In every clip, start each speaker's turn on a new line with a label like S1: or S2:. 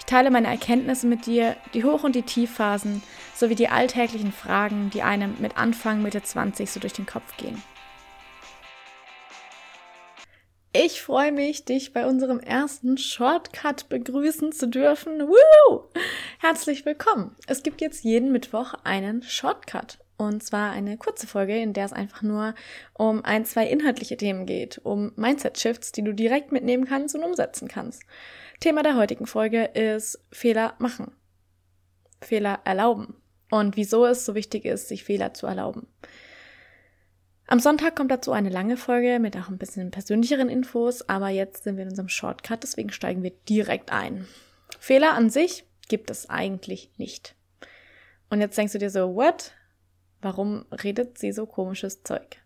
S1: Ich teile meine Erkenntnisse mit dir, die Hoch- und die Tiefphasen, sowie die alltäglichen Fragen, die einem mit Anfang, Mitte 20 so durch den Kopf gehen. Ich freue mich, dich bei unserem ersten Shortcut begrüßen zu dürfen. Woo! Herzlich willkommen. Es gibt jetzt jeden Mittwoch einen Shortcut. Und zwar eine kurze Folge, in der es einfach nur um ein, zwei inhaltliche Themen geht, um Mindset-Shifts, die du direkt mitnehmen kannst und umsetzen kannst. Thema der heutigen Folge ist Fehler machen. Fehler erlauben. Und wieso es so wichtig ist, sich Fehler zu erlauben. Am Sonntag kommt dazu eine lange Folge mit auch ein bisschen persönlicheren Infos, aber jetzt sind wir in unserem Shortcut, deswegen steigen wir direkt ein. Fehler an sich gibt es eigentlich nicht. Und jetzt denkst du dir so, what? Warum redet sie so komisches Zeug?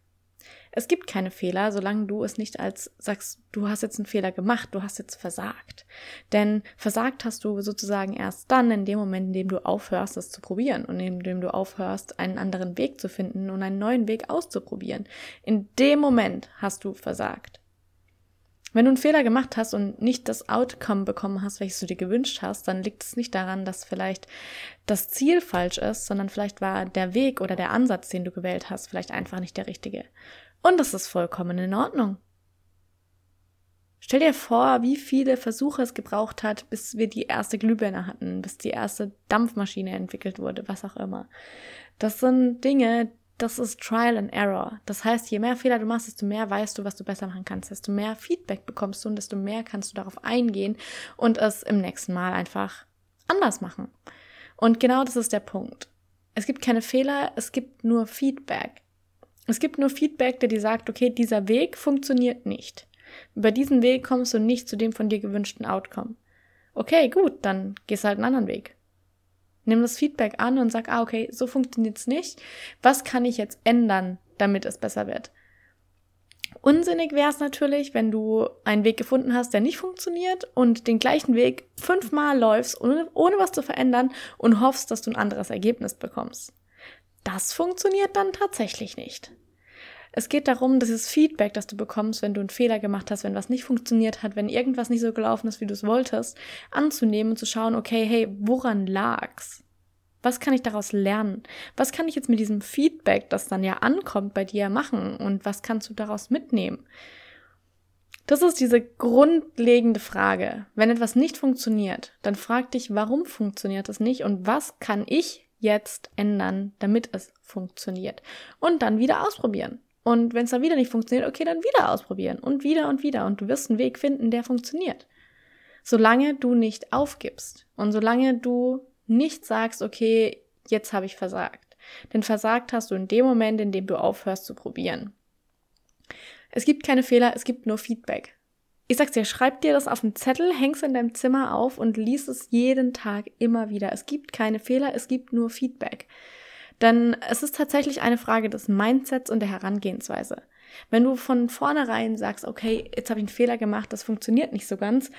S1: Es gibt keine Fehler, solange du es nicht als sagst, du hast jetzt einen Fehler gemacht, du hast jetzt versagt. Denn versagt hast du sozusagen erst dann, in dem Moment, in dem du aufhörst, es zu probieren und in dem du aufhörst, einen anderen Weg zu finden und einen neuen Weg auszuprobieren. In dem Moment hast du versagt. Wenn du einen Fehler gemacht hast und nicht das Outcome bekommen hast, welches du dir gewünscht hast, dann liegt es nicht daran, dass vielleicht das Ziel falsch ist, sondern vielleicht war der Weg oder der Ansatz, den du gewählt hast, vielleicht einfach nicht der richtige. Und das ist vollkommen in Ordnung. Stell dir vor, wie viele Versuche es gebraucht hat, bis wir die erste Glühbirne hatten, bis die erste Dampfmaschine entwickelt wurde, was auch immer. Das sind Dinge, das ist Trial and Error. Das heißt, je mehr Fehler du machst, desto mehr weißt du, was du besser machen kannst, desto mehr Feedback bekommst du und desto mehr kannst du darauf eingehen und es im nächsten Mal einfach anders machen. Und genau das ist der Punkt. Es gibt keine Fehler, es gibt nur Feedback. Es gibt nur Feedback, der dir sagt, okay, dieser Weg funktioniert nicht. Über diesen Weg kommst du nicht zu dem von dir gewünschten Outcome. Okay, gut, dann gehst halt einen anderen Weg. Nimm das Feedback an und sag, ah, okay, so funktioniert's nicht. Was kann ich jetzt ändern, damit es besser wird? Unsinnig wäre es natürlich, wenn du einen Weg gefunden hast, der nicht funktioniert und den gleichen Weg fünfmal läufst, ohne, ohne was zu verändern und hoffst, dass du ein anderes Ergebnis bekommst. Das funktioniert dann tatsächlich nicht. Es geht darum, dieses Feedback, das du bekommst, wenn du einen Fehler gemacht hast, wenn was nicht funktioniert hat, wenn irgendwas nicht so gelaufen ist, wie du es wolltest, anzunehmen und zu schauen, okay, hey, woran lag's? Was kann ich daraus lernen? Was kann ich jetzt mit diesem Feedback, das dann ja ankommt bei dir, machen? Und was kannst du daraus mitnehmen? Das ist diese grundlegende Frage. Wenn etwas nicht funktioniert, dann frag dich, warum funktioniert es nicht und was kann ich jetzt ändern, damit es funktioniert? Und dann wieder ausprobieren. Und wenn es dann wieder nicht funktioniert, okay, dann wieder ausprobieren und wieder und wieder und du wirst einen Weg finden, der funktioniert. Solange du nicht aufgibst und solange du nicht sagst, okay, jetzt habe ich versagt. Denn versagt hast du in dem Moment, in dem du aufhörst zu probieren. Es gibt keine Fehler, es gibt nur Feedback. Ich sag's dir, schreib dir das auf einen Zettel, häng's in deinem Zimmer auf und lies es jeden Tag immer wieder. Es gibt keine Fehler, es gibt nur Feedback. Denn es ist tatsächlich eine Frage des Mindsets und der Herangehensweise. Wenn du von vornherein sagst, okay, jetzt habe ich einen Fehler gemacht, das funktioniert nicht so ganz,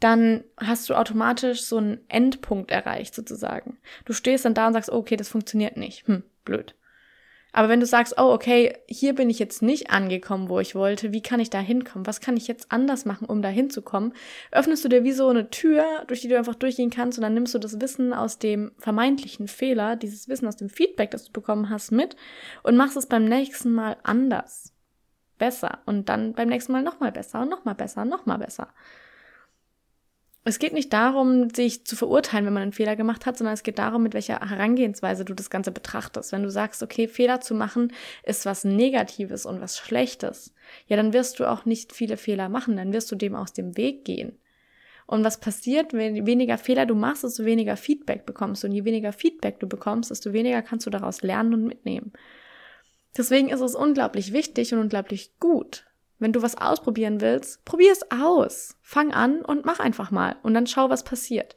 S1: dann hast du automatisch so einen Endpunkt erreicht sozusagen. Du stehst dann da und sagst, okay, das funktioniert nicht. Hm, blöd. Aber wenn du sagst, oh, okay, hier bin ich jetzt nicht angekommen, wo ich wollte, wie kann ich da hinkommen? Was kann ich jetzt anders machen, um da hinzukommen? Öffnest du dir wie so eine Tür, durch die du einfach durchgehen kannst und dann nimmst du das Wissen aus dem vermeintlichen Fehler, dieses Wissen aus dem Feedback, das du bekommen hast, mit und machst es beim nächsten Mal anders. Besser. Und dann beim nächsten Mal nochmal besser und nochmal besser und nochmal besser es geht nicht darum, sich zu verurteilen, wenn man einen Fehler gemacht hat, sondern es geht darum, mit welcher Herangehensweise du das Ganze betrachtest. Wenn du sagst, okay, Fehler zu machen ist was Negatives und was Schlechtes, ja, dann wirst du auch nicht viele Fehler machen, dann wirst du dem aus dem Weg gehen. Und was passiert, wenn weniger Fehler du machst, desto weniger Feedback bekommst. Und je weniger Feedback du bekommst, desto weniger kannst du daraus lernen und mitnehmen. Deswegen ist es unglaublich wichtig und unglaublich gut, wenn du was ausprobieren willst, probier es aus. Fang an und mach einfach mal und dann schau, was passiert.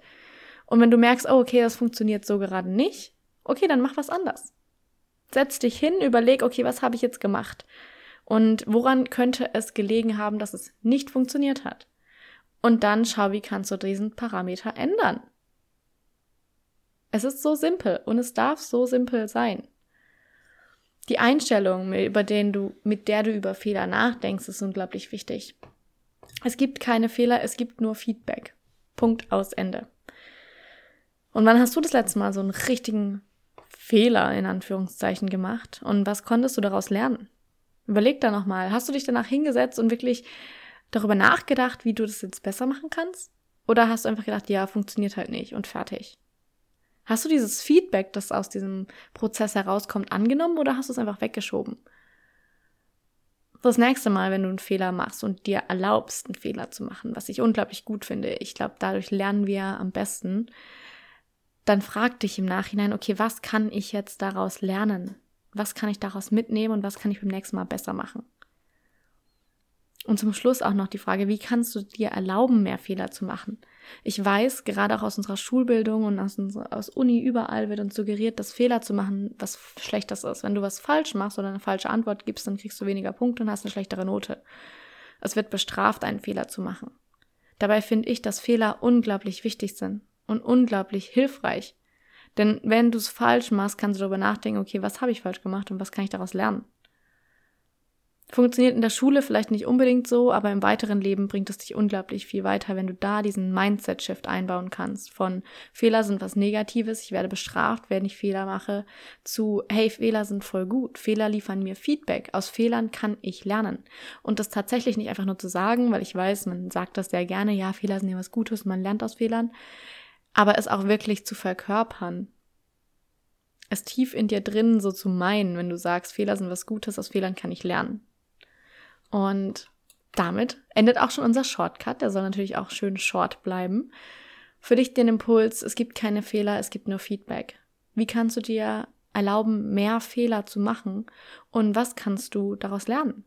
S1: Und wenn du merkst, oh, okay, das funktioniert so gerade nicht, okay, dann mach was anders. Setz dich hin, überleg, okay, was habe ich jetzt gemacht? Und woran könnte es gelegen haben, dass es nicht funktioniert hat? Und dann schau, wie kannst du diesen Parameter ändern? Es ist so simpel und es darf so simpel sein. Die Einstellung, über den du, mit der du über Fehler nachdenkst, ist unglaublich wichtig. Es gibt keine Fehler, es gibt nur Feedback. Punkt aus Ende. Und wann hast du das letzte Mal so einen richtigen Fehler in Anführungszeichen gemacht? Und was konntest du daraus lernen? Überleg da nochmal. Hast du dich danach hingesetzt und wirklich darüber nachgedacht, wie du das jetzt besser machen kannst? Oder hast du einfach gedacht, ja, funktioniert halt nicht und fertig? Hast du dieses Feedback, das aus diesem Prozess herauskommt, angenommen oder hast du es einfach weggeschoben? Das nächste Mal, wenn du einen Fehler machst und dir erlaubst, einen Fehler zu machen, was ich unglaublich gut finde, ich glaube, dadurch lernen wir am besten, dann frag dich im Nachhinein, okay, was kann ich jetzt daraus lernen? Was kann ich daraus mitnehmen und was kann ich beim nächsten Mal besser machen? Und zum Schluss auch noch die Frage, wie kannst du dir erlauben, mehr Fehler zu machen? Ich weiß, gerade auch aus unserer Schulbildung und aus, aus Uni überall wird uns suggeriert, dass Fehler zu machen was Schlechtes ist. Wenn du was falsch machst oder eine falsche Antwort gibst, dann kriegst du weniger Punkte und hast eine schlechtere Note. Es wird bestraft, einen Fehler zu machen. Dabei finde ich, dass Fehler unglaublich wichtig sind und unglaublich hilfreich. Denn wenn du es falsch machst, kannst du darüber nachdenken, okay, was habe ich falsch gemacht und was kann ich daraus lernen? Funktioniert in der Schule vielleicht nicht unbedingt so, aber im weiteren Leben bringt es dich unglaublich viel weiter, wenn du da diesen Mindset-Shift einbauen kannst. Von Fehler sind was Negatives, ich werde bestraft, wenn ich Fehler mache, zu hey, Fehler sind voll gut, Fehler liefern mir Feedback, aus Fehlern kann ich lernen. Und das tatsächlich nicht einfach nur zu sagen, weil ich weiß, man sagt das sehr gerne, ja, Fehler sind ja was Gutes, man lernt aus Fehlern, aber es auch wirklich zu verkörpern. Es tief in dir drin so zu meinen, wenn du sagst, Fehler sind was Gutes, aus Fehlern kann ich lernen. Und damit endet auch schon unser Shortcut. Der soll natürlich auch schön short bleiben. Für dich den Impuls, es gibt keine Fehler, es gibt nur Feedback. Wie kannst du dir erlauben, mehr Fehler zu machen? Und was kannst du daraus lernen?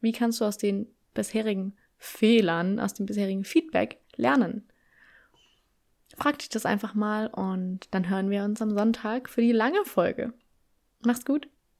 S1: Wie kannst du aus den bisherigen Fehlern, aus dem bisherigen Feedback lernen? Frag dich das einfach mal und dann hören wir uns am Sonntag für die lange Folge. Mach's gut.